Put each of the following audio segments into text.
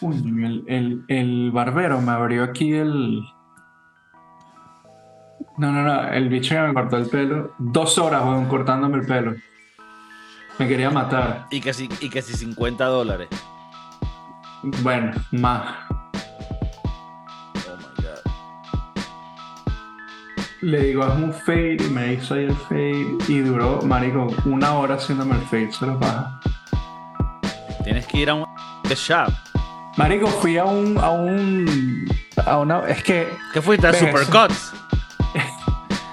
Uy, el, el, el barbero me abrió aquí el. No, no, no. El bicho que me cortó el pelo. Dos horas, weón, cortándome el pelo. Me quería matar. Y que si, y que si 50 dólares. Bueno, más. Oh my god. Le digo, hazme un fade y me hizo ahí el fade. Y duró, marico, una hora haciéndome el fade. Se lo baja. Tienes que ir a un shop. Marico, fui a un. a un. a una. Es que. ¿Qué fuiste a Supercuts?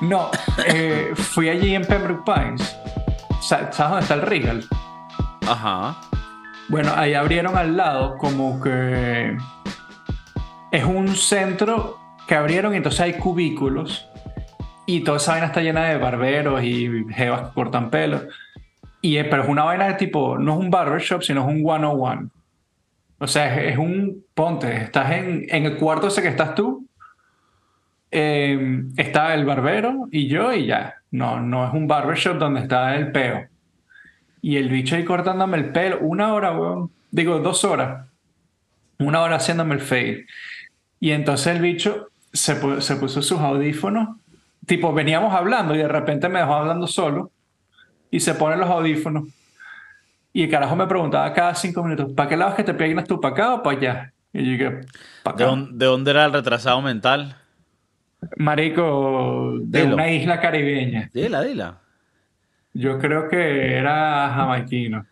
No, eh, fui allí en Pembroke Pines. Sa- ¿Sabes dónde está el Regal? Ajá. Bueno, ahí abrieron al lado como que es un centro que abrieron y entonces hay cubículos y toda esa vaina está llena de barberos y jevas que cortan pelo. Y es, pero es una vaina de tipo, no es un barbershop, sino es un 101. O sea, es, un, ponte, estás en, en el cuarto ese que estás tú, eh, está el barbero y yo y ya. No, no es un barbershop donde está el peo. Y el bicho ahí cortándome el pelo, una hora, weón. Digo, dos horas. Una hora haciéndome el fade. Y entonces el bicho se, se puso sus audífonos. Tipo, veníamos hablando y de repente me dejó hablando solo. Y se pone los audífonos. Y el carajo me preguntaba cada cinco minutos, ¿para qué lado es que te peinas tú? ¿Para acá o para allá? Y yo dije, para ¿De, acá. dónde- de dónde era el retrasado mental? Marico, de Dilo. una isla caribeña. Dila, dila. Yo creo que era jamaiquino.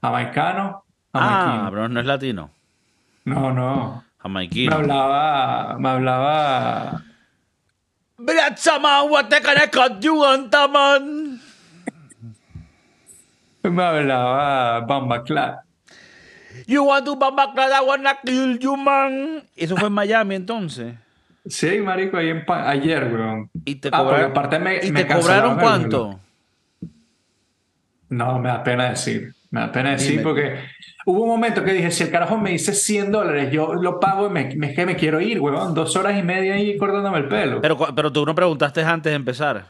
Jamaicano, jamaicino. Ah, pero no es latino. No, no. Me Jamaiquino. hablaba, me hablaba. Brachama, Taman. Me hablaba Bamba Clat. You want to bamba I wanna kill you, man. Eso fue en Miami entonces. Sí, marico, ahí en ayer, weón. Y te Ah, cobraron, aparte me- ¿y me te cobraron cuánto? No, me da pena decir. Me da pena decir Dime. porque hubo un momento que dije, si el carajo me dice 100 dólares, yo lo pago y me, me, es que me quiero ir, weón. Dos horas y media ahí cortándome el pelo. Pero, pero tú no preguntaste antes de empezar.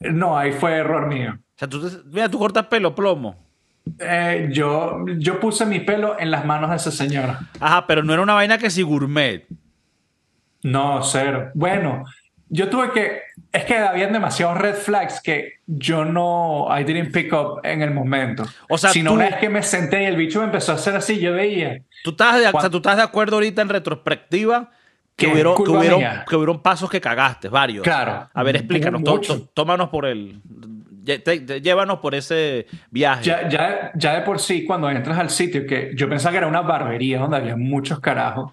No, ahí fue error mío. Sea, tú, mira, tú cortas pelo plomo. Eh, yo, yo puse mi pelo en las manos de esa señora. Ajá, pero no era una vaina que si gourmet. No, cero. Bueno, yo tuve que. Es que habían demasiados red flags que yo no. I didn't pick up en el momento. O sea, Sino tú- una vez que me senté y el bicho me empezó a hacer así, yo veía. ¿Tú estás, de, o sea, tú estás de acuerdo ahorita en retrospectiva que hubieron, que, hubieron, mía. que hubieron pasos que cagaste, varios? Claro. A ver, explícanos, tómanos por el... te- te- llévanos por ese viaje. Ya, ya, ya de por sí, cuando entras al sitio, que yo pensaba que era una barbería donde había muchos carajos.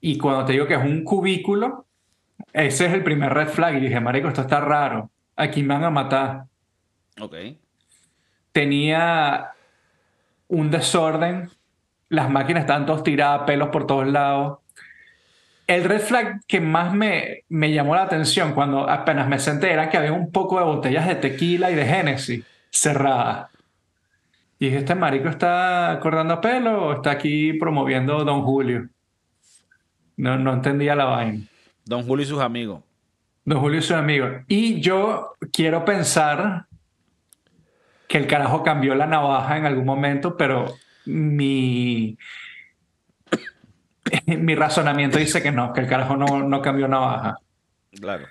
Y cuando te digo que es un cubículo, ese es el primer red flag. Y dije, Marico, esto está raro. Aquí me van a matar. Ok. tenía un desorden, las máquinas estaban todas tiradas, pelos por todos lados. El red flag que más me, me llamó la atención cuando apenas me senté era que había un poco de botellas de tequila y de Genesis cerradas. Y dije, ¿este marico está cortando pelo o está aquí promoviendo Don Julio? No, no entendía la vaina. Don Julio y sus amigos. Don Julio es un amigo. Y yo quiero pensar que el carajo cambió la navaja en algún momento, pero mi, mi razonamiento dice que no, que el carajo no, no cambió navaja. Claro.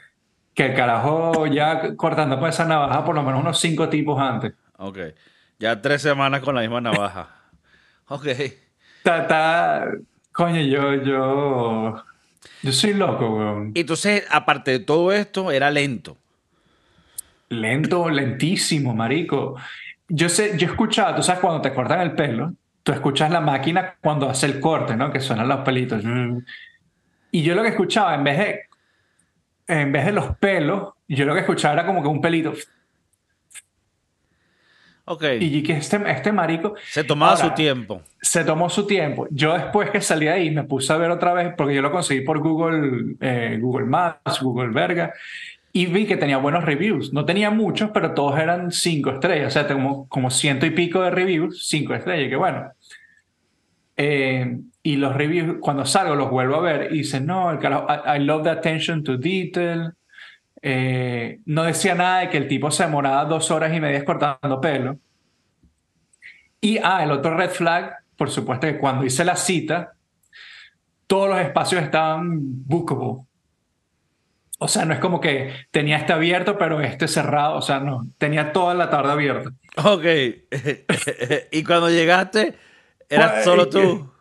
Que el carajo ya cortando con esa navaja por lo menos unos cinco tipos antes. Ok. Ya tres semanas con la misma navaja. Ok. Está, está- coño, yo, yo, yo soy loco, weón. Entonces, aparte de todo esto, era lento. Lento, lentísimo, marico. Yo sé, yo escuchaba, tú sabes, cuando te cortan el pelo, tú escuchas la máquina cuando hace el corte, ¿no? Que suenan los pelitos. Y yo lo que escuchaba, en vez de, en vez de los pelos, yo lo que escuchaba era como que un pelito. Ok. Y que este, este marico Se tomaba Ahora, su tiempo. se tomó su tiempo. Yo después que salí de ahí me puse a ver otra vez, porque yo lo conseguí por Google, eh, Google Maps, Google Verga, y vi que tenía buenos reviews. No tenía muchos, pero todos eran cinco estrellas. O sea, tengo como ciento y pico de reviews, cinco estrellas, que bueno. Eh, y los reviews, cuando salgo, los vuelvo a ver y dicen, no, el carajo, I, I love the attention to detail. Eh, no decía nada de que el tipo se demoraba dos horas y media cortando pelo. Y, ah, el otro red flag por supuesto que cuando hice la cita, todos los espacios estaban bookable. O sea, no es como que tenía este abierto, pero este cerrado. O sea, no, tenía toda la tarde abierta. Ok. y cuando llegaste, ¿eras Pues, solo tú?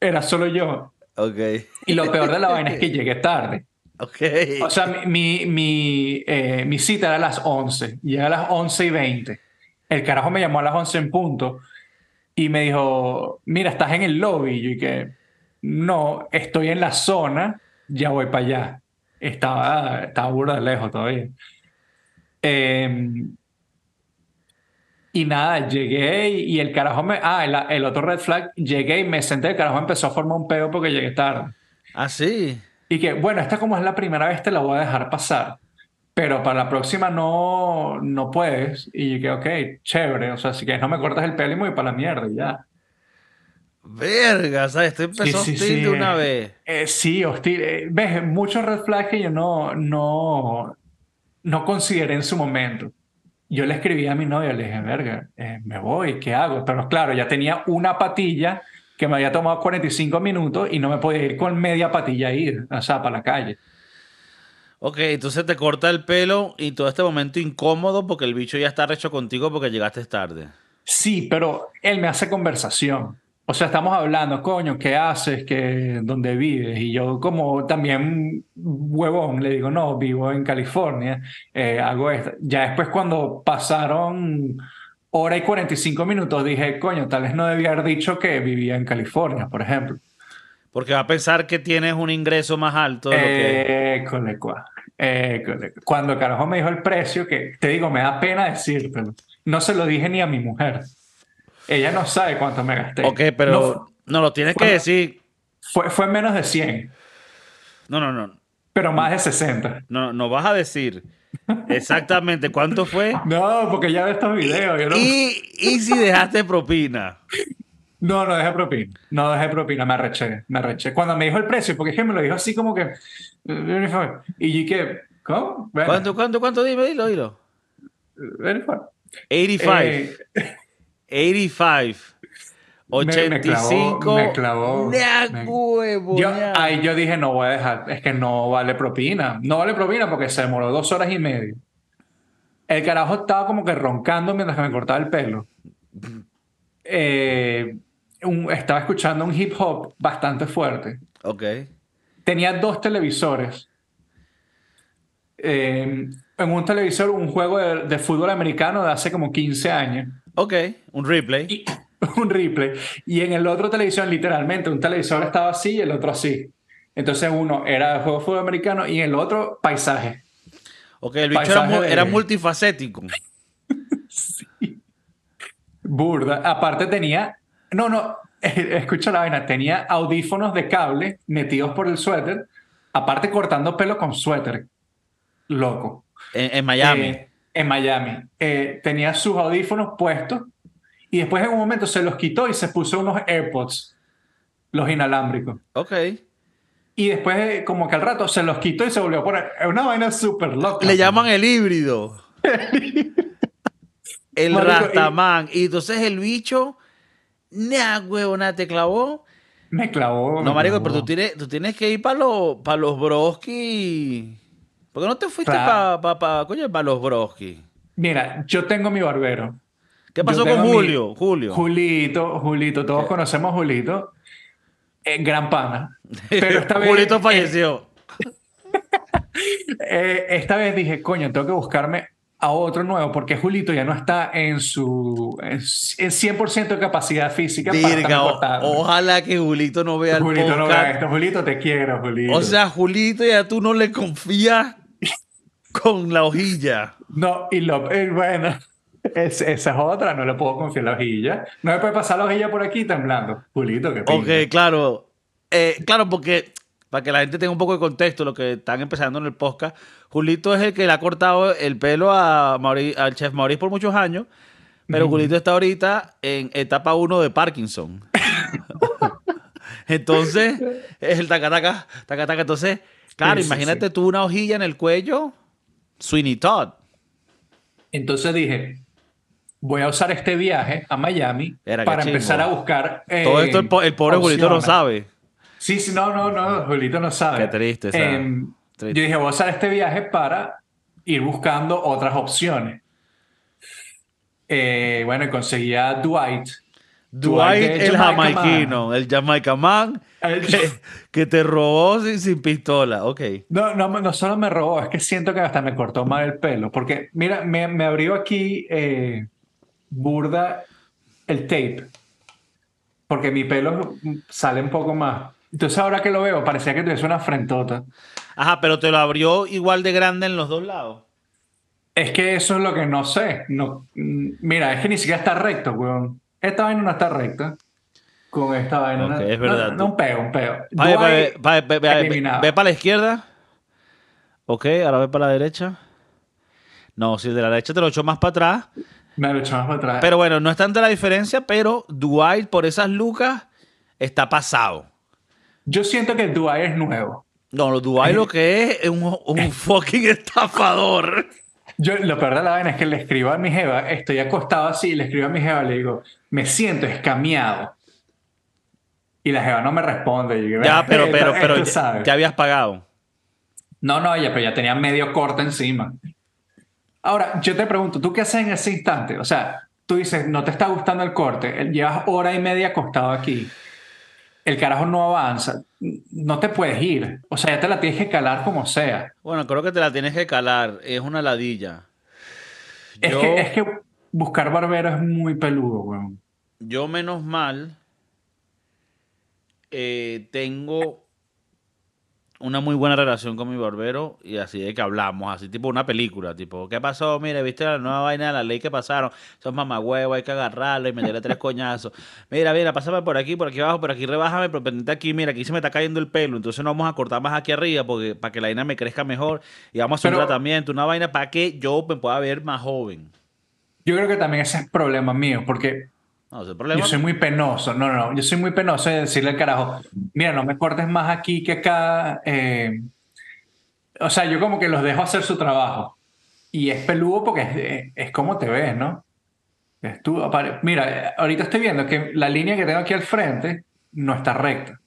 Era solo yo. Ok. Y lo peor de la vaina es que llegué tarde. Ok. O sea, mi, mi, mi, eh, mi cita era a las 11. Llegué a las 11 y 20. El carajo me llamó a las 11 en punto y me dijo, mira, estás en el lobby. Y yo dije, no, estoy en la zona, ya voy para allá. Estaba, estaba burda de lejos todavía. Eh, y nada, llegué y, y el carajo me... Ah, el, el otro red flag, llegué y me senté, el carajo empezó a formar un peo porque llegué tarde. Ah, sí. Y que, bueno, esta como es la primera vez, te la voy a dejar pasar. Pero para la próxima no, no puedes. Y yo que, ok, chévere. O sea, si quieres no me cortas el pelo y me voy para la mierda y ya. Verga, ¿sabes? Esto empezó Sí, sí, hostil sí, de una eh. vez. Eh, sí, hostil. Eh, ves, muchos red flags que yo no, no, no consideré en su momento. Yo le escribí a mi novia, le dije, verga, eh, me voy, ¿qué hago? Pero claro, ya tenía una patilla que me había tomado 45 minutos y no me podía ir con media patilla a ir, o sea, para la calle. Ok, entonces te corta el pelo y todo este momento incómodo porque el bicho ya está recho contigo porque llegaste tarde. Sí, pero él me hace conversación. O sea, estamos hablando, coño, ¿qué haces? ¿Qué, ¿Dónde vives? Y yo como también huevón le digo, no, vivo en California, eh, hago esto. Ya después cuando pasaron hora y 45 minutos dije, coño, tal vez no debía haber dicho que vivía en California, por ejemplo. Porque va a pensar que tienes un ingreso más alto de lo que... École, cua. École. Cuando carajo me dijo el precio, que te digo, me da pena decírtelo. No se lo dije ni a mi mujer. Ella no sabe cuánto me gasté. Ok, pero No, no, lo tienes que decir. fue, fue menos de 100, No, no, no. pero más de 60. No, no vas a decir exactamente cuánto fue No, porque ya ve estos videos. Yo no, y, y si dejaste propina. no, no dejé propina. No dejé propina, me arreché, me arreché. Cuando me dijo el precio, porque es que me lo dijo así como que... Y que... ¿Cómo? Bueno, ¿Cuánto, cuánto, cuánto? Dime, dilo, dilo. bueno, fue. 85. Eh, 85. Me- me clavó, 85. me clavó, me- huevo, Yo, ahí yo dije, no voy a dejar, es que no vale propina. No vale propina porque se demoró dos horas y media. El carajo estaba como que roncando mientras que me cortaba el pelo. Eh, un- estaba escuchando un hip hop bastante fuerte. Ok. Tenía dos televisores. Eh, en un televisor, un juego de, de fútbol americano de hace como 15 años. Ok. Un replay. Y- un replay. Y en el otro televisión, literalmente, un televisor estaba así y el otro así. Entonces uno era de juego de fútbol americano y el otro paisaje. Ok, el bicho era, de- multifacético. Burda. Aparte tenía, no, no, escucha la vaina, tenía audífonos de cable metidos por el suéter, aparte cortando pelo con suéter. Loco. En, en Miami. Eh, en Miami. Eh, tenía sus audífonos puestos y después en un momento se los quitó y se puso unos AirPods, los inalámbricos. ok. Y después, eh, como que al rato, se los quitó y se volvió a poner. Es una vaina súper loca. Le llaman el híbrido. el Rastaman. Y entonces el bicho, nah, huevona, te clavó. Me clavó. No, marico, pero tú tienes, tú tienes que ir para los, para los broski. ¿Por qué no te fuiste para, pa, coño, para los broski? Mira, yo tengo mi barbero. ¿Qué pasó con mi- Julio? Julio. Julito, Julito, todos conocemos a Julito. Eh, gran pana. Pero esta vez. Julito eh, falleció. eh, esta vez dije, coño, tengo que buscarme a otro nuevo porque Julito ya no está en su en, en 100% de capacidad física para Virga, estarme o- ojalá que Julito no vea el Julito no vea esto. Julito, te quiero, Julito. O sea, Julito, ya tú no le confías con la hojilla. No, y lo, eh, bueno, es- esa es otra, no le puedo confiar la hojilla. No me puede pasar la hojilla por aquí temblando. Julito, qué pinta. Ok, claro. Eh, claro, porque para que la gente tenga un poco de contexto, lo que están empezando en el podcast, Julito es el que le ha cortado el pelo a al chef Maurice por muchos años, pero Julito está ahorita en etapa 1 de Parkinson. Entonces, es el tacataca, tacataca. Entonces, claro, sí, imagínate sí. tú una hojilla en el cuello, Sweeney Todd. Entonces dije, voy a usar este viaje a Miami Era, para empezar a buscar. eh, Todo esto el, po- el pobre Julito no sabe. Sí, sí, no, no, no, Julito no sabe. Qué triste, Triste. Yo dije, voy a usar este viaje para ir buscando otras opciones. Eh, bueno, conseguí a Dwight. Dwight el jamaiquino, el Jamaica Man El- que, que te robó sin, sin pistola. Ok. No, no, no solo me robó, es que siento que hasta me cortó mal el pelo. Porque, mira, me, me abrió aquí eh, burda el tape. Porque mi pelo sale un poco más. Entonces, ahora que lo veo, parecía que tuviese una frentota. Ajá, pero te lo abrió igual de grande en los dos lados. Es que eso es lo que no sé. No, mm, mira, es que ni siquiera está recto, weón. Esta vaina no está recta. Con esta vaina. Ok, no, es verdad. No, no, un peo, un peo. Vaya, Dwight, ve, ve- para la izquierda. Ok, ahora ve para la derecha. No, si de la derecha te lo echó más para atrás. Me lo echó más para atrás. Pero bueno, no es tanta la diferencia, pero Dwight por esas lucas está pasado. Yo siento que Dwight es nuevo. No, Dwight lo que es es un, un fucking estafador. Yo, lo peor de la vaina es que le escribo a mi jeva, estoy acostado así, le escribo a mi jeva, le digo, me siento escameado. Y la jeva no me responde. Yo, Ya, pero, pero, "Esto- pero esto ya, sabe". ya habías pagado. No, no, ya, pero ya tenía medio corte encima. Ahora, yo te pregunto, ¿tú qué haces en ese instante? O sea, tú dices, no te está gustando el corte, llevas hora y media acostado aquí, el carajo no avanza, no te puedes ir. O sea, ya te la tienes que calar como sea. Bueno, creo que te la tienes que calar. Es una ladilla. Es, Yo- que, es que buscar barbero es muy peludo, weón. Yo menos mal eh, tengo una muy buena relación con mi barbero y así de que hablamos, así tipo una película, tipo, ¿qué pasó? Mira, ¿viste la nueva vaina de la ley que pasaron? Son mamagüevos, hay que agarrarlo y meterle tres coñazos. Mira, mira, pásame por aquí, por aquí abajo, por aquí rebájame, pero pendiente aquí, mira, aquí se me está cayendo el pelo, entonces no vamos a cortar más aquí arriba porque para que la vaina me crezca mejor y vamos a hacer un tratamiento, una vaina para que yo me pueda ver más joven. Yo creo que también ese es problema mío, porque No, ese problema. yo soy muy penoso. No, no, no. Yo soy muy penoso de decirle al carajo, mira, no me cortes más aquí que acá. eh". O sea, yo como que los dejo hacer su trabajo. Y es peludo porque es, es como te ves, ¿no? Es tú, Mira, ahorita estoy viendo que la línea que tengo aquí al frente no está recta.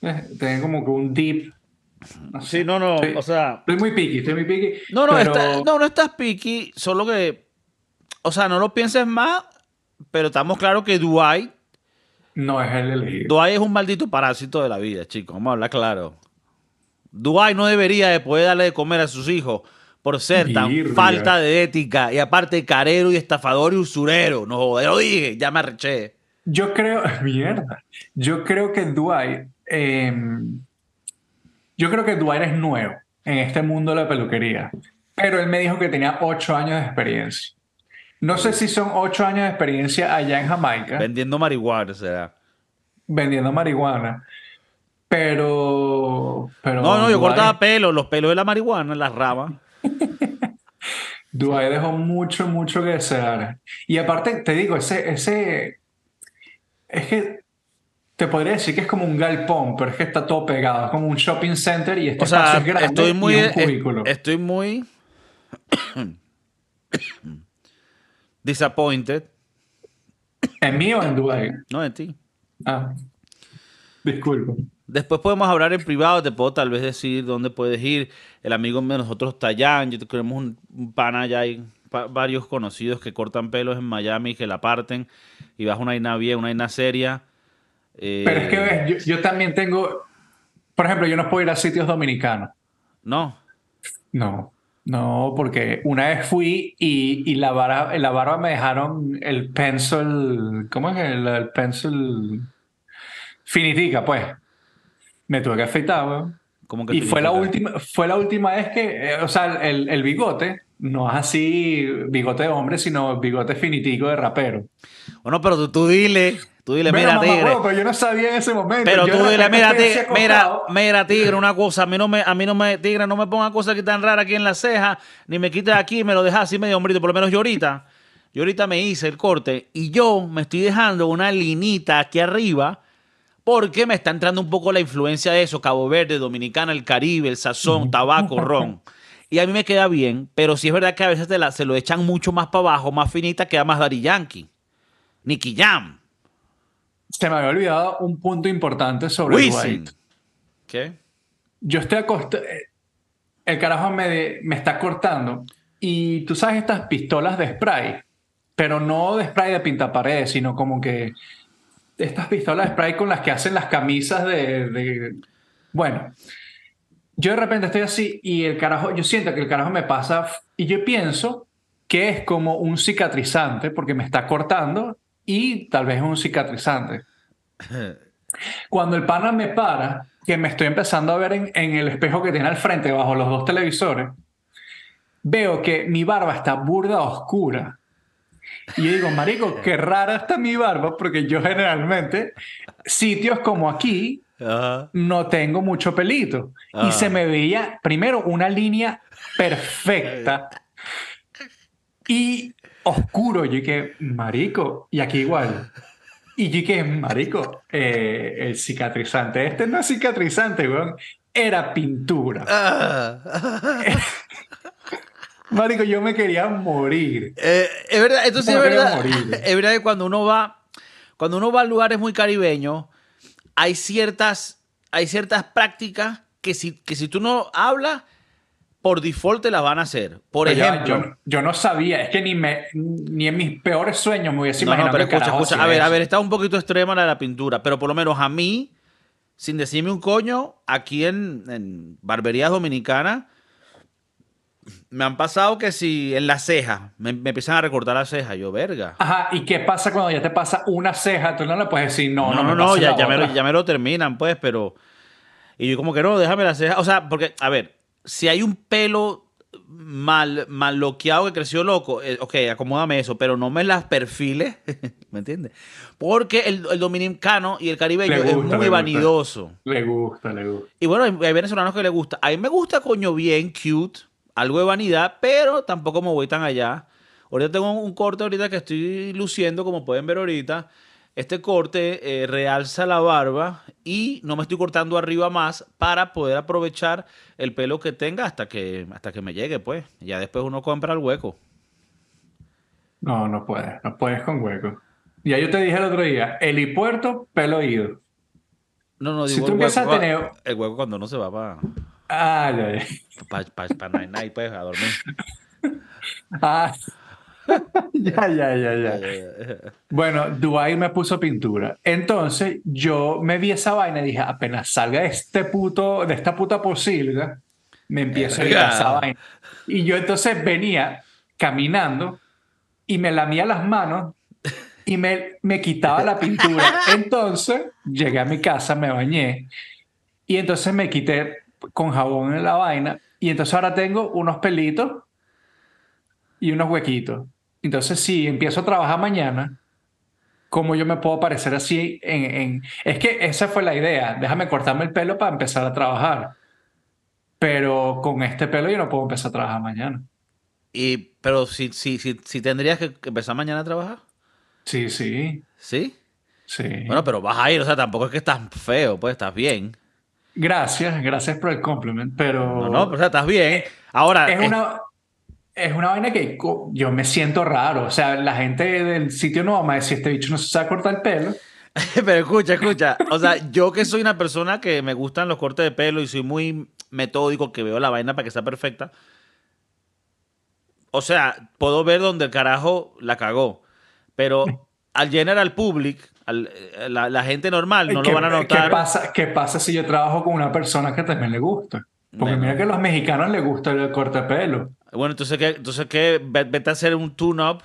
¿Ves? Tengo como que un deep. No sé. Sí, no, no, Sí. o sea... Estoy muy piqui, estoy muy piqui. No, no, pero- está- no, no estás piqui, solo que, o sea, no lo pienses más, pero estamos claros que Dwight, No es el elegido. Dwight es un maldito parásito de la vida, chicos, vamos a hablar claro. Dwight no debería de poder darle de comer a sus hijos por ser tan falta de ética y aparte carero y estafador y usurero. No, joder, lo dije, ya me arreché. Yo creo, mierda. Yo creo que Dwight, eh, yo creo que Dwight es nuevo en este mundo de la peluquería, pero él me dijo que tenía ocho años de experiencia. No sé si son ocho años de experiencia allá en Jamaica Vendiendo marihuana, será. vendiendo marihuana, pero, pero No, no, yo cortaba pelo, los pelos de la marihuana, las ramas. Dwight dejó mucho, mucho que desear. Y aparte, te digo, ese, ese, es que te podría decir que es como un galpón, pero es que está todo pegado, es como un shopping center y este O sea, espacio es grande estoy muy, y un cubículo. estoy muy disappointed, ¿En mí o en Dwight? no en ti. Ah, disculpa. Después podemos hablar en privado, te puedo tal vez decir dónde puedes ir. El amigo de nosotros está allá, yo tenemos un, un pana allá, hay pa- varios conocidos que cortan pelos en Miami, que la parten y vas a una vaina bien, una vaina seria. Eh, Pero es que ves, yo, yo también tengo, por ejemplo, yo no puedo ir a sitios dominicanos. No, No, no, porque una vez fui y, y la, barba, la barba me dejaron el pencil, ¿cómo es el, el pencil? Finitica, pues. Me tuve que afeitar, weón. Y fue la, última, fue la última vez que, eh, o sea, el, el bigote, no es así bigote de hombre, sino bigote finitico de rapero. Bueno, pero tú, tú dile, tú dile, mira, tigre. pero yo no sabía en ese momento. Pero Yo tú dile, mira, tigre, mira, mira, tigre, una cosa, a mí no me, a mí no me, tigre, no me ponga cosas aquí tan raras aquí en la ceja, ni me quites aquí me lo dejas así medio hombrito, por lo menos yo ahorita, yo ahorita me hice el corte y yo me estoy dejando una linita aquí arriba porque me está entrando un poco la influencia de eso, Cabo Verde, Dominicana, el Caribe, el sazón, tabaco, ron. Y a mí me queda bien, pero sí es verdad que a veces te la- se lo echan mucho más para abajo, más finita, queda más Daddy Yankee. Nicky Jam. Se me había olvidado un punto importante sobre Wisin. Dwight. ¿Qué? Yo estoy acostumbrado. El carajo me, me está cortando. Y tú sabes estas pistolas de spray, pero no de spray de pintaparedes, sino como que estas pistolas de spray con las que hacen las camisas de, de- Bueno, yo de repente estoy así y el carajo, yo siento que el carajo me pasa y yo pienso que es como un cicatrizante porque me está cortando y tal vez es un cicatrizante. Cuando el pana me para, que me estoy empezando a ver en, en el espejo que tiene al frente, bajo los dos televisores, veo que mi barba está burda oscura. Y yo digo, marico, qué rara está mi barba, porque yo generalmente, sitios como aquí, Ajá. no tengo mucho pelito. Ah. Y se me veía, primero, una línea perfecta y oscuro. Yo dije, marico, y aquí igual. Y yo dije, marico, eh, el cicatrizante, este no es cicatrizante, weón, era pintura. Ah. Marico, yo me quería morir. Eh, es verdad, esto sí es que verdad. Es verdad que cuando uno va, cuando uno va a lugares muy caribeños, hay ciertas, hay ciertas prácticas que si, que si tú no hablas, por default te las van a hacer. Por Pero ejemplo. yo, yo no sabía, es que ni, me, ni en mis peores sueños me hubiese No, no, imaginado pero que el escucha, escucha. A ver, a ver, está un poquito extrema la de la pintura, pero por lo menos a mí, sin decirme un coño, aquí en, en barberías dominicanas, me han pasado que si en las cejas, me, me empiezan a recortar las cejas, yo, verga. Ajá, ¿y qué pasa cuando ya te pasa una ceja? Tú no le puedes decir, no, No, no, no, no, ya, ya, me lo, otra. ya me lo terminan, pues, pero. Y yo, como que no, déjame la ceja. O sea, porque, a ver, si hay un pelo mal, mal loqueado que creció loco, eh, ok, acomódame eso, pero no me las perfiles, ¿me entiendes? Porque el, el dominicano y el caribeño es gusta, muy le gusta. vanidoso. Le gusta, le gusta. Y bueno, hay, hay venezolanos que le gusta. A mí me gusta, coño, bien, cute, algo de vanidad, pero tampoco me voy tan allá. Ahorita tengo un corte ahorita que estoy luciendo, como pueden ver ahorita. Este corte eh, realza la barba y no me estoy cortando arriba más para poder aprovechar el pelo que tenga hasta que, hasta que me llegue, pues. Ya después uno compra el hueco. No, no puedes, no puedes con hueco. Ya yo te dije el otro día, helipuerto, pelo oído. No, no, Si digo tú el hueco, a tener- el hueco cuando uno se va para Ah, ya, ya. pa, pa, night night, pues, a dormir. Ah. ya, ya, ya, ya. Bueno, Dubai me puso pintura. Entonces yo me vi esa vaina y dije, apenas salga este puto, de esta puta posible, me empiezo a ir a esa vaina. Y yo entonces venía caminando y me lamía las manos y me, me quitaba la pintura. Entonces llegué a mi casa, me bañé y entonces me quité con jabón en la vaina y entonces ahora tengo unos pelitos y unos huequitos. Entonces, si empiezo a trabajar mañana, ¿cómo yo me puedo parecer así? En, en- Es que esa fue la idea. Déjame cortarme el pelo para empezar a trabajar. Pero con este pelo yo no puedo empezar a trabajar mañana. Y, pero si, si, si, si tendrías que empezar mañana a trabajar. Sí, sí, ¿Sí? sí. Bueno, pero vas a ir, o sea, tampoco es que estás feo, pues estás bien. Gracias, gracias por el compliment, pero... No, no, o sea, estás bien. Ahora, es una, es una vaina que yo me siento raro. O sea, la gente del sitio no va a decir, este bicho no se sabe cortar el pelo. pero escucha, escucha. O sea, yo que soy una persona que me gustan los cortes de pelo y soy muy metódico, que veo la vaina para que sea perfecta. O sea, puedo ver donde el carajo la cagó. Pero al general public, al- eh, la, la gente normal, no ¿Qué- lo van a notar. ¿Qué pasa, ¿Qué pasa si yo trabajo con una persona que también le gusta? Porque mira que a los mexicanos les gusta el corte de pelo. Bueno, entonces, ¿qué? Entonces, ¿qué? Ve- Vete a hacer un tune-up.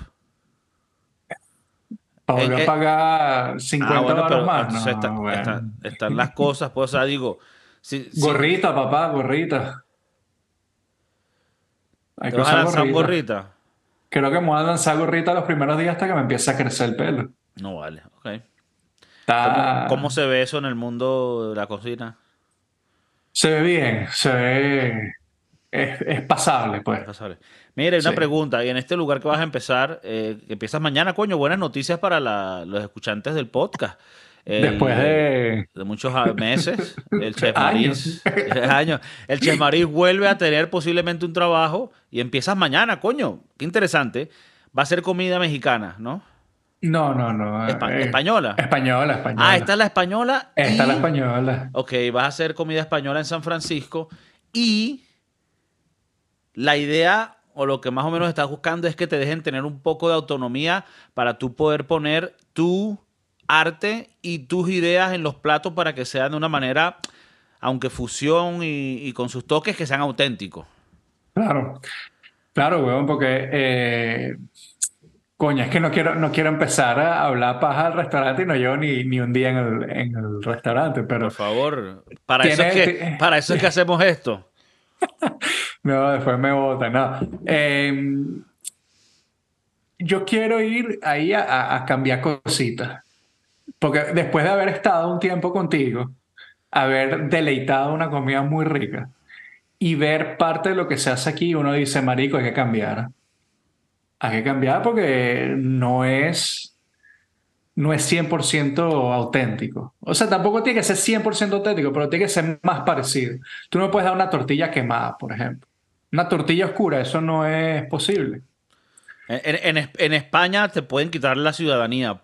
Para Eh, volver eh, a pagar 50 Ah, bueno, baros pero más. No, está- bueno. está- están las cosas, pues, o sea, digo, si, si Gorrita, papá, gorrita. Hay te que vas a usar lanzar un gorrita. gorrita, Creo que me voy a lanzar gorrita los primeros días hasta que me empiece a crecer el pelo. no vale, ok. ¿Cómo, Está... cómo se ve eso en el mundo de la cocina? Se ve bien, se ve... Es, es pasable, pues. No sabe. Mira, hay una Sí. pregunta, y en este lugar que vas a empezar, eh, que empiezas mañana, coño, buenas noticias para la- los escuchantes del podcast. Después de... de muchos meses, el Chef Maris, años. El Chef Maris vuelve a tener posiblemente un trabajo y empiezas mañana, coño. Qué interesante. Va a ser comida mexicana, ¿no? No, no, no. Eh, española. Española, española. Ah, esta es la española. Esta es la española. Ok, vas a hacer comida española en San Francisco y la idea o lo que más o menos estás buscando es que te dejen tener un poco de autonomía para tú poder poner tu arte y tus ideas en los platos para que sean de una manera, aunque fusión y, con sus toques, que sean auténticos. Claro, claro, weón, porque, eh, coño, es que no quiero, no quiero empezar a hablar paja al restaurante y no llevo ni, ni un día en el, en el, restaurante, pero... Por favor, para, eso es, que, para eso es que hacemos esto. no, después me votan, no. Em, yo quiero ir ahí a, a cambiar cositas. Porque después de haber estado un tiempo contigo, haber deleitado una comida muy rica y ver parte de lo que se hace aquí, uno dice, marico, hay que cambiar. Hay que cambiar porque no es, no es 100% auténtico. O sea, tampoco tiene que ser 100% auténtico, pero tiene que ser más parecido. Tú no puedes dar una tortilla quemada, por ejemplo. Una tortilla oscura, eso no es posible. En, en, en España te pueden quitar la ciudadanía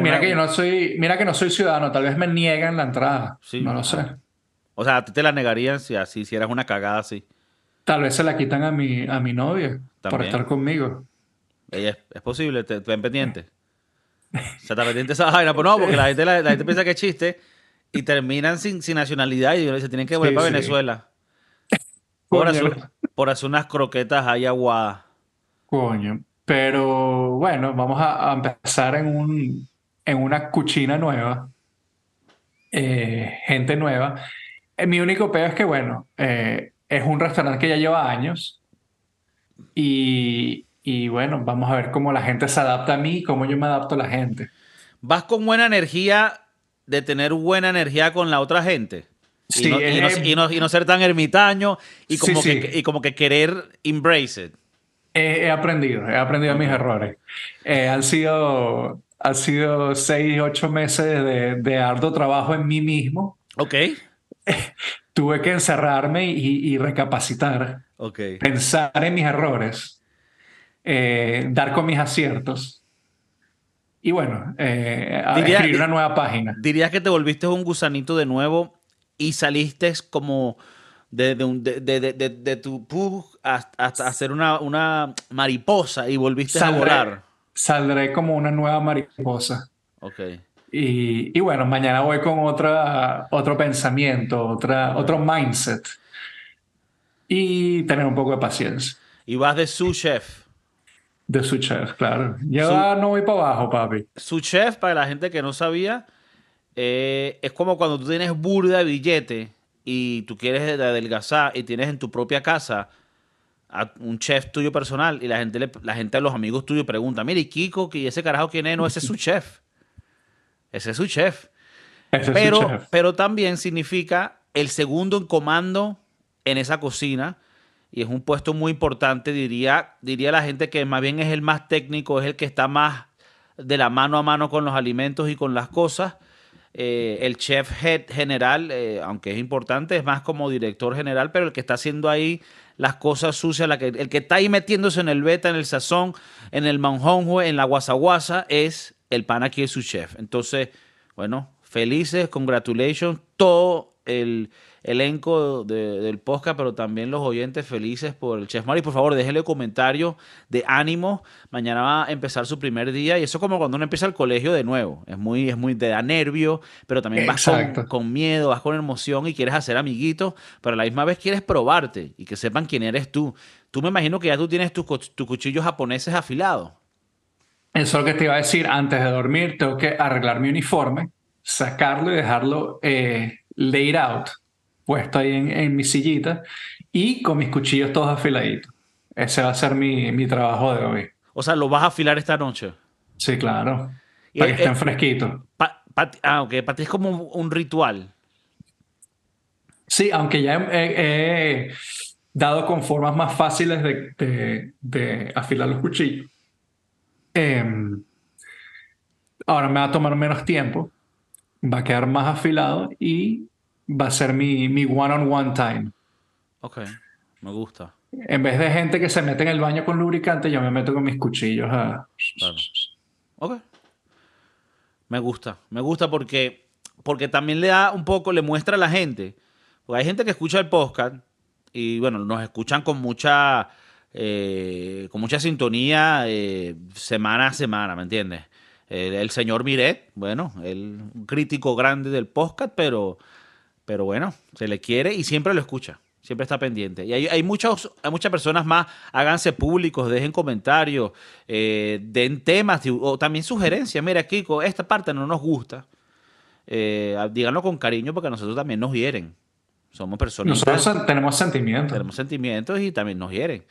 mira, que yo no soy, mira que no soy ciudadano, tal vez me niegan la entrada. no lo sé. O sea, a ti te la negarían si así hicieras una cagada así. Tal vez se la quitan a mi, a mi novia por estar conmigo. Ella es, posible, te, ven pendiente. o sea, está pendiente esa vaina. Pues no, porque la gente, la, gente piensa que es chiste y terminan sin, sin nacionalidad y se tienen que volver para Venezuela. Por hacer, por hacer unas croquetas ahí aguadas. Coño. Pero bueno, vamos a, empezar en, un, en una cuchina nueva, eh, gente nueva. Eh, mi único peor es que, bueno, eh, es un restaurante que ya lleva años y, y, bueno, vamos a ver cómo la gente se adapta a mí y cómo yo me adapto a la gente. ¿Vas con buena energía de tener buena energía con la otra gente? Sí, y, no, y, no, y, no, ser tan ermitaño y como, que, y como que querer embrace it. He, aprendido, he aprendido mis errores. Eh, han, sido, han sido seis, ocho meses de, de arduo trabajo en mí mismo. Ok. Tuve que encerrarme y, recapacitar. Ok. Pensar en mis errores. Eh, dar con mis aciertos. Y bueno, eh, escribir una nueva página. ¿Dirías que te volviste un gusanito de nuevo y saliste como de, de, de, tu pug hasta, hacer una, una, mariposa y volviste a volar. Saldré como una nueva mariposa. Ok. Y, y, bueno, mañana voy con otra, otro pensamiento, otra, otro mindset. Y tener un poco de paciencia. Y vas de su chef. De su chef, claro. Yo no voy para abajo, papi. Su chef, para la gente que no sabía, eh, es como cuando tú tienes burda de billete y tú quieres adelgazar y tienes en tu propia casa a un chef tuyo personal y la gente, la gente de los amigos tuyos pregunta, mire, ¿y Kiko, ¿y ese carajo quién es? No, ese es su chef. Ese es su chef. pero, pero también significa el segundo en comando en esa cocina y es un puesto muy importante, diría, diría la gente que más bien es el más técnico, es el que está más de la mano a mano con los alimentos y con las cosas eh, el chef head general, eh, aunque es importante, es más como director general, pero el que está haciendo ahí las cosas sucias, la que, el que está ahí metiéndose en el beta, en el sazón, en el manjonjue, en la guasaguasa, es el pan aquí es su chef. Entonces, bueno, felices, congratulations, todo el elenco del podcast, pero también los oyentes felices por el Chef Mari. Por favor, déjenle comentario de ánimo. Mañana va a empezar su primer día y eso como cuando uno empieza el colegio de nuevo. Es muy, es muy, de da nervio, pero también vas con, miedo, vas con emoción y quieres hacer amiguitos, pero a la misma vez quieres probarte y que sepan quién eres tú. Tú me imagino que ya tú tienes tus tu cuchillos japoneses afilados. Eso es lo que te iba a decir. Antes de dormir, tengo que arreglar mi uniforme, sacarlo y dejarlo eh, laid out puesto ahí en, mi sillita y con mis cuchillos todos afiladitos. Ese va a ser mi, mi trabajo de hoy. O sea, ¿lo vas a afilar esta noche? Sí, claro. Para que estén fresquitos. ah, ok. Para ti es como un, ritual. Sí, aunque ya he, dado con formas más fáciles de, de, afilar los cuchillos. Em, ahora me va a tomar menos tiempo, va a quedar más afilado y va a ser mi, mi one-on-one time. Ok, me gusta. En vez de gente que se mete en el baño con lubricante, yo me meto con mis cuchillos a... Claro. Ok. Me gusta, me gusta porque, porque también le da un poco, le muestra a la gente. Porque hay gente que escucha el podcast y bueno, nos escuchan con mucha, eh, con mucha sintonía eh, semana a semana, ¿me entiendes? El, el señor Miret, bueno, el un crítico grande del podcast, pero, pero bueno, se le quiere y siempre lo escucha. Siempre está pendiente. Y hay, hay, muchos, hay muchas personas más. Háganse públicos, dejen comentarios, eh, den temas o también sugerencias. Mira, Kiko, esta parte no nos gusta. Díganlo con cariño porque a nosotros también nos hieren. Somos personas. Nosotros tenemos sentimientos. Tenemos sentimientos y también nos hieren.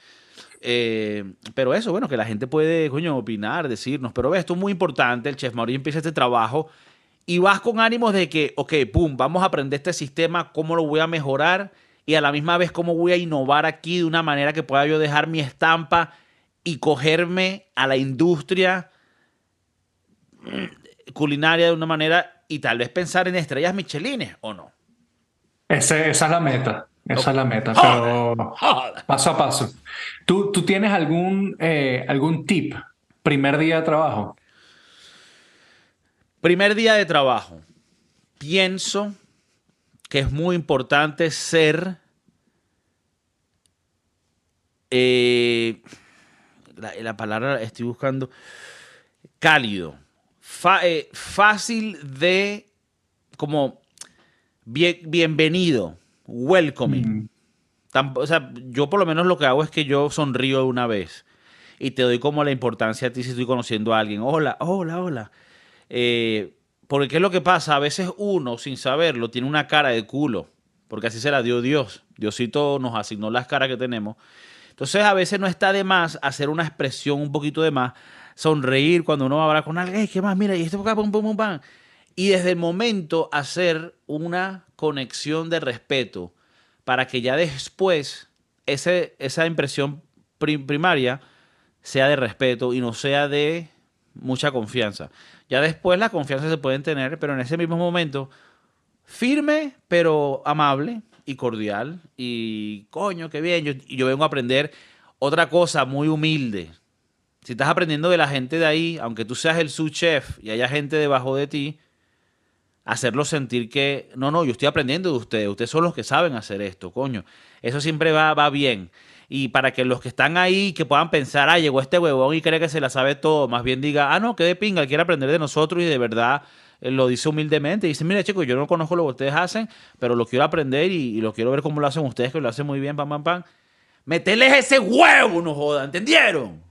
Eh, pero eso, bueno, que la gente puede, coño, opinar, decirnos. Pero ves, esto es muy importante. El Chef Mauricio empieza este trabajo y vas con ánimos de que, ok, pum, vamos a aprender este sistema, cómo lo voy a mejorar y a la misma vez cómo voy a innovar aquí de una manera que pueda yo dejar mi estampa y cogerme a la industria culinaria de una manera y tal vez pensar en estrellas michelines o no. Esa es la meta, esa es la meta, pero paso a paso. ¿Tú, tú tienes algún, eh, algún tip primer día de trabajo? Primer día de trabajo. Pienso que es muy importante ser eh, la, la, palabra estoy buscando cálido, fa, eh, fácil de como bien, bienvenido, welcoming. Mm. o sea, yo por lo menos lo que hago es que yo sonrío una vez y te doy como la importancia a ti si estoy conociendo a alguien. Hola, hola, hola. Eh, porque ¿qué es lo que pasa? A veces uno, sin saberlo, tiene una cara de culo. Porque así se la dio Dios. Diosito nos asignó las caras que tenemos. Entonces a veces no está de más hacer una expresión un poquito de más. Sonreír cuando uno va a hablar con alguien. ¿Qué más? Mira, y esto pum, pum, pum, pam. Y desde el momento hacer una conexión de respeto para que ya después ese, esa impresión primaria sea de respeto y no sea de mucha confianza. Ya después la confianza se pueden tener, pero en ese mismo momento, firme, pero amable y cordial. Y coño, qué bien. Yo, yo vengo a aprender otra cosa muy humilde. Si estás aprendiendo de la gente de ahí, aunque tú seas el subchef y haya gente debajo de ti, hacerlo sentir que, no, no, yo estoy aprendiendo de ustedes, ustedes son los que saben hacer esto, coño. Eso siempre va, va bien y para que los que están ahí que puedan pensar, ah, llegó este huevón y cree que se la sabe todo, más bien diga, ah, no, que de pinga, quiere aprender de nosotros y de verdad eh, lo dice humildemente. Dice, mire, chicos, yo no conozco lo que ustedes hacen, pero lo quiero aprender y, lo quiero ver cómo lo hacen ustedes, que lo hacen muy bien, pam, pam, pam. Meterles ese huevo, no joda, ¿entendieron?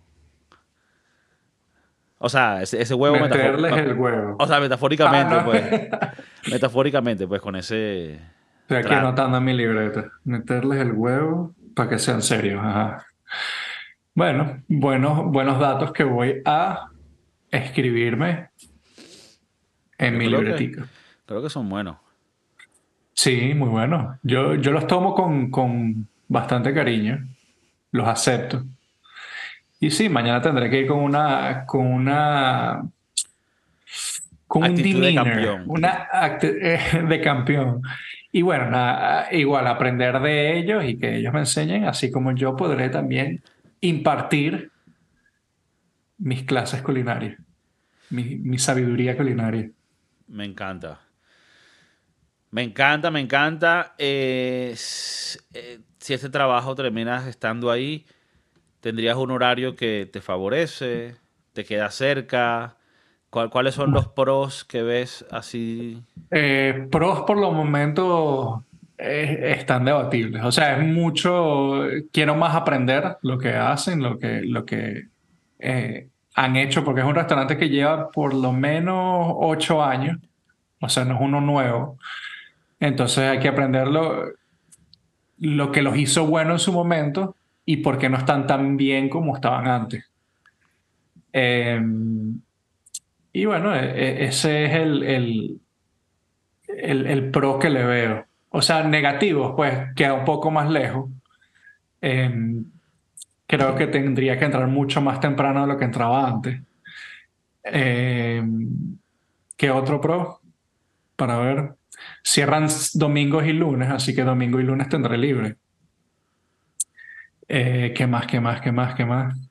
O sea, ese, ese huevo Meterles el huevo. O sea, metafóricamente, ah, no. pues. metafóricamente, pues, con ese. Estoy aquí anotando en mi libreta. Meterles el huevo para que sean serios. Ajá. Bueno, buenos, buenos datos que voy a escribirme en mi libretica. creo que son buenos. Sí, muy buenos. Yo, yo los tomo con, con bastante cariño. Los acepto. Y sí, mañana tendré que ir con una. con una. con Actitud un de campeón. Una de campeón. Y bueno, nada, igual aprender de ellos y que ellos me enseñen, así como yo podré también impartir mis clases culinarias, mi, mi sabiduría culinaria. Me encanta. Me encanta, me encanta. Eh, eh, si este trabajo terminas estando ahí, tendrías un horario que te favorece, te queda cerca. ¿Cuáles son los pros que ves así? Eh, pros por los momentos eh, están debatibles. O sea, es mucho, quiero más aprender lo que hacen, lo que, lo que eh, han hecho, porque es un restaurante que lleva por lo menos ocho años. O sea, no es uno nuevo. Entonces hay que aprender lo, lo que los hizo bueno en su momento y por qué no están tan bien como estaban antes. Eh, y bueno, ese es el, el, el, pro que le veo. O sea, negativos, pues queda un poco más lejos. Eh, creo que tendría que entrar mucho más temprano de lo que entraba antes. Eh, ¿Qué otro pro? Para ver. Cierran domingos y lunes, así que domingo y lunes tendré libre. Eh, ¿Qué más, qué más, qué más, qué más?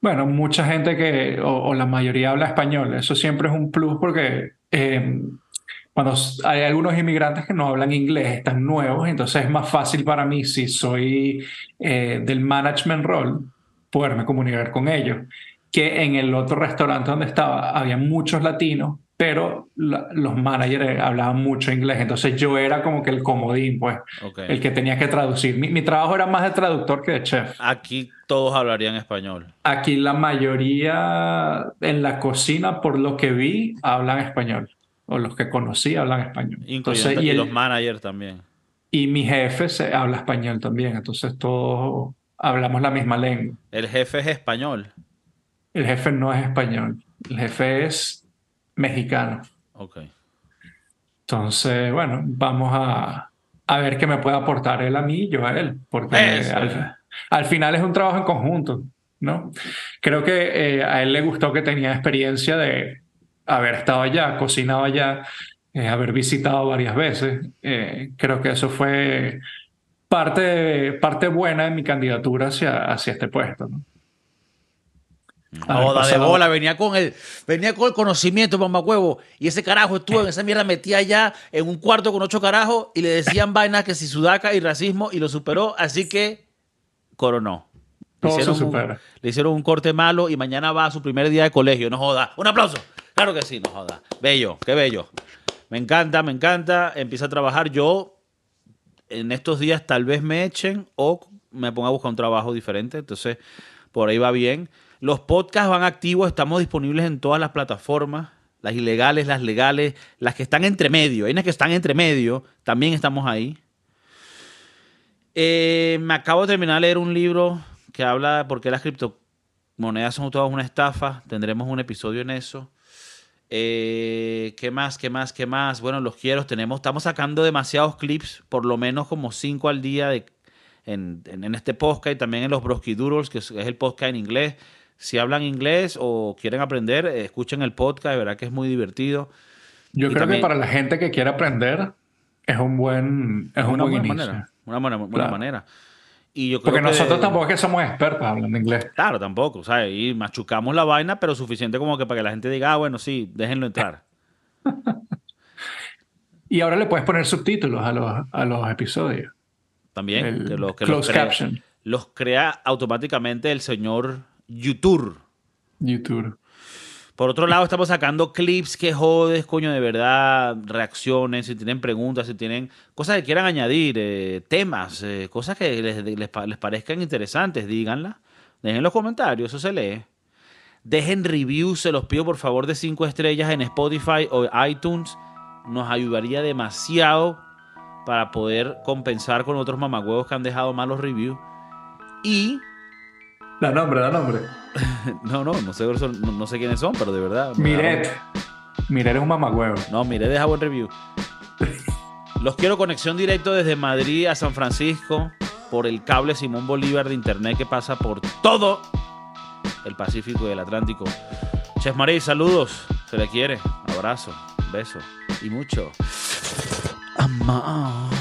Bueno, mucha gente que, o, la mayoría habla español. Eso siempre es un plus porque eh, cuando hay algunos inmigrantes que no hablan inglés, están nuevos, entonces es más fácil para mí si soy eh, del management role poderme comunicar con ellos. Que en el otro restaurante donde estaba había muchos latinos pero los managers hablaban mucho inglés, entonces yo era como que el comodín, pues, el que tenía que traducir. Mi, trabajo era más de traductor que de chef. Aquí todos hablarían español. Aquí la mayoría en la cocina, por lo que vi, hablan español, o los que conocí hablan español. Entonces, y, los managers también. Y mi jefe se habla español también, entonces todos hablamos la misma lengua. ¿El jefe es español? El jefe no es español, el jefe es mexicano. Ok. Entonces, bueno, vamos a, a, ver qué me puede aportar él a mí y yo a él, porque al, final es un trabajo en conjunto, ¿no? Creo que eh, a él le gustó que tenía experiencia de haber estado allá, cocinado allá, eh, haber visitado varias veces. Eh, creo que eso fue parte, parte buena de mi candidatura hacia, hacia este puesto, ¿no? Joda de bola, venía con el, venía con el conocimiento, mamá huevo. Y ese carajo estuvo en esa mierda metía allá en un cuarto con ocho carajos y le decían vainas que si sudaca y racismo y lo superó, así que coronó. Le hicieron, un, le hicieron un corte malo y mañana va a su primer día de colegio. No joda. Un aplauso. Claro que sí, no joda. Bello, qué bello. Me encanta, me encanta. Empieza a trabajar. Yo en estos días tal vez me echen o me ponga a buscar un trabajo diferente. Entonces, por ahí va bien. Los podcasts van activos, estamos disponibles en todas las plataformas, las ilegales, las legales, las que están entre medio. Hay unas que están entre medio, también estamos ahí. Eh, me acabo de terminar de leer un libro que habla de por qué las criptomonedas son todas una estafa. Tendremos un episodio en eso. Eh, ¿Qué más? ¿Qué más? ¿Qué más? Bueno, los quiero. Tenemos, estamos sacando demasiados clips, por lo menos como cinco al día de, en, este podcast y también en los Broski Doodles, que es el podcast en inglés. Si hablan inglés o quieren aprender, escuchen el podcast, de verdad que es muy divertido. Yo creo que para la gente que quiere aprender es un buen, es una buena manera. Una buena, manera. Y yo Porque nosotros tampoco es que somos expertos hablando inglés. Claro, tampoco. O sea, y machucamos la vaina, pero suficiente como que para que la gente diga, ah, bueno, sí, déjenlo entrar. y ahora le puedes poner subtítulos a los, a los episodios. También. que los, que los crea, los crea automáticamente el señor YouTube. YouTube. Por otro lado, estamos sacando clips que jodes, coño, de verdad, reacciones, si tienen preguntas, si tienen cosas que quieran añadir, eh, temas, eh, cosas que les, parezcan interesantes, díganla. Dejen los comentarios, eso se lee. Dejen reviews, se los pido por favor de cinco estrellas en Spotify o iTunes. Nos ayudaría demasiado para poder compensar con otros mamagüevos que han dejado malos reviews. Y la nombre, la nombre. no, no, no sé, no, sé quiénes son, pero de verdad. Miret. Miret es un mamagüevo. No, Miret deja buen review. Los quiero conexión directo desde Madrid a San Francisco por el cable Simón Bolívar de internet que pasa por todo el Pacífico y el Atlántico. Chef Marí, saludos. Se le quiere. Abrazo, beso y mucho. Amor.